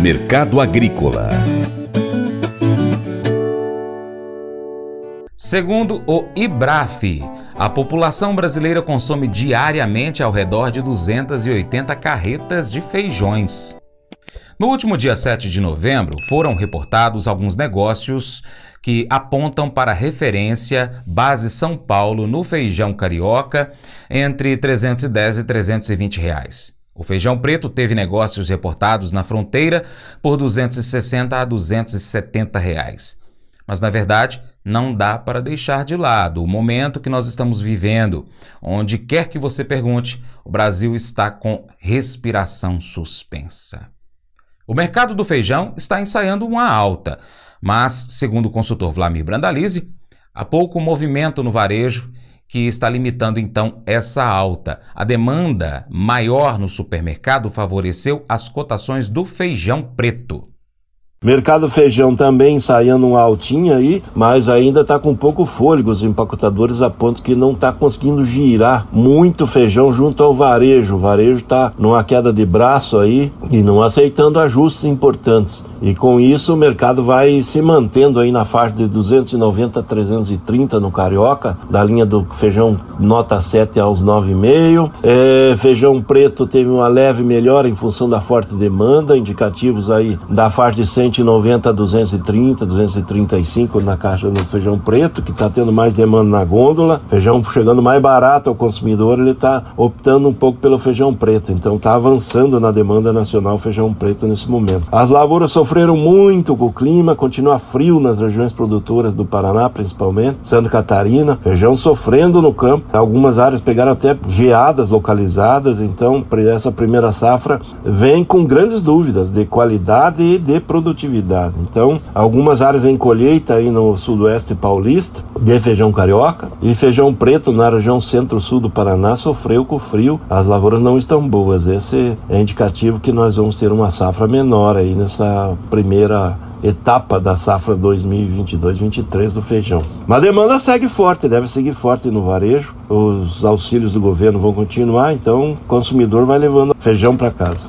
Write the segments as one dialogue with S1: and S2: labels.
S1: Mercado Agrícola
S2: Segundo o IBRAF, a população brasileira consome diariamente ao redor de 280 carretas de feijões. No último dia 7 de novembro, foram reportados alguns negócios que apontam para referência base São Paulo no feijão carioca entre 310 e 320 reais. O feijão preto teve negócios reportados na fronteira por 260 a 270 reais. Mas na verdade, não dá para deixar de lado o momento que nós estamos vivendo. Onde quer que você pergunte, o Brasil está com respiração suspensa. O mercado do feijão está ensaiando uma alta, mas, segundo o consultor Vlamir Brandalize, há pouco movimento no varejo que está limitando então essa alta. A demanda maior no supermercado favoreceu as cotações do feijão preto.
S3: Mercado feijão também ensaiando um altinho aí, mas ainda está com pouco fôlego os empacotadores a ponto que não está conseguindo girar muito feijão junto ao varejo. O varejo está numa queda de braço aí e não aceitando ajustes importantes. E com isso o mercado vai se mantendo aí na faixa de 290 a 330 no Carioca, da linha do feijão nota 7 aos 9,5. É, feijão preto teve uma leve melhora em função da forte demanda, indicativos aí da faixa de 100 190 a 230, 235 na caixa do feijão preto, que está tendo mais demanda na gôndola. Feijão chegando mais barato ao consumidor, ele está optando um pouco pelo feijão preto. Então está avançando na demanda nacional feijão preto nesse momento. As lavouras sofreram muito com o clima, continua frio nas regiões produtoras do Paraná, principalmente, Santa Catarina. Feijão sofrendo no campo. Algumas áreas pegaram até geadas localizadas. Então, essa primeira safra vem com grandes dúvidas de qualidade e de produtividade produtividade. Então, algumas áreas em colheita aí no sudoeste paulista de feijão carioca e feijão preto na região centro-sul do Paraná sofreu com o frio. As lavouras não estão boas. Esse é indicativo que nós vamos ter uma safra menor aí nessa primeira etapa da safra 2022-23 do feijão. Mas a demanda segue forte, deve seguir forte no varejo. Os auxílios do governo vão continuar, então o consumidor vai levando feijão para casa.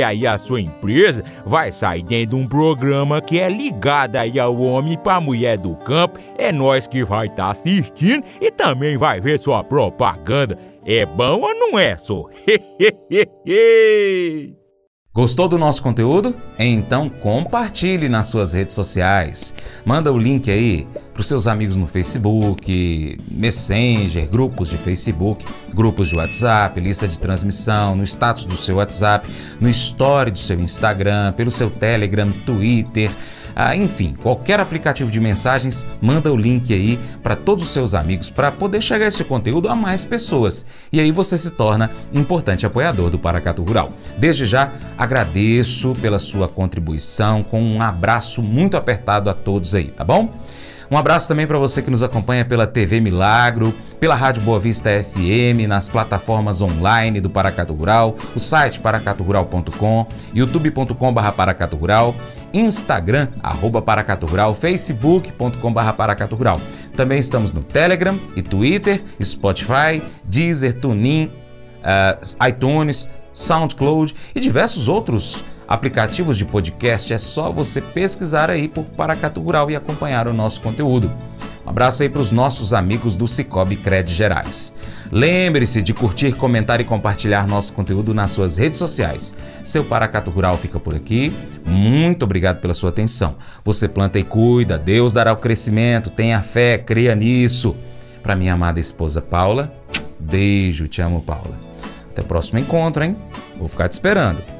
S4: porque aí a sua empresa vai sair dentro de um programa que é ligado aí ao homem para mulher do campo. É nós que vai estar tá assistindo e também vai ver sua propaganda. É bom ou não é, só?
S5: Gostou do nosso conteúdo? Então compartilhe nas suas redes sociais. Manda o link aí para os seus amigos no Facebook, Messenger, grupos de Facebook, grupos de WhatsApp, lista de transmissão, no status do seu WhatsApp, no story do seu Instagram, pelo seu Telegram, Twitter. Ah, enfim, qualquer aplicativo de mensagens, manda o link aí para todos os seus amigos para poder chegar esse conteúdo a mais pessoas. E aí você se torna importante apoiador do Paracatu Rural. Desde já, agradeço pela sua contribuição com um abraço muito apertado a todos aí, tá bom? Um abraço também para você que nos acompanha pela TV Milagro, pela Rádio Boa Vista FM, nas plataformas online do Paracatu Rural, o site paracaturural.com, youtube.com.br paracaturural, Instagram, arroba Paracatu Rural, facebook.com.br Paracatu Rural. Também estamos no Telegram e Twitter, Spotify, Deezer, TuneIn, uh, iTunes, SoundCloud e diversos outros aplicativos de podcast, é só você pesquisar aí por Paracatu Rural e acompanhar o nosso conteúdo. Um abraço aí para os nossos amigos do Cicobi Cred Gerais. Lembre-se de curtir, comentar e compartilhar nosso conteúdo nas suas redes sociais. Seu Paracato Rural fica por aqui. Muito obrigado pela sua atenção. Você planta e cuida, Deus dará o crescimento, tenha fé, creia nisso. Para minha amada esposa Paula, beijo, te amo, Paula. Até o próximo encontro, hein? Vou ficar te esperando.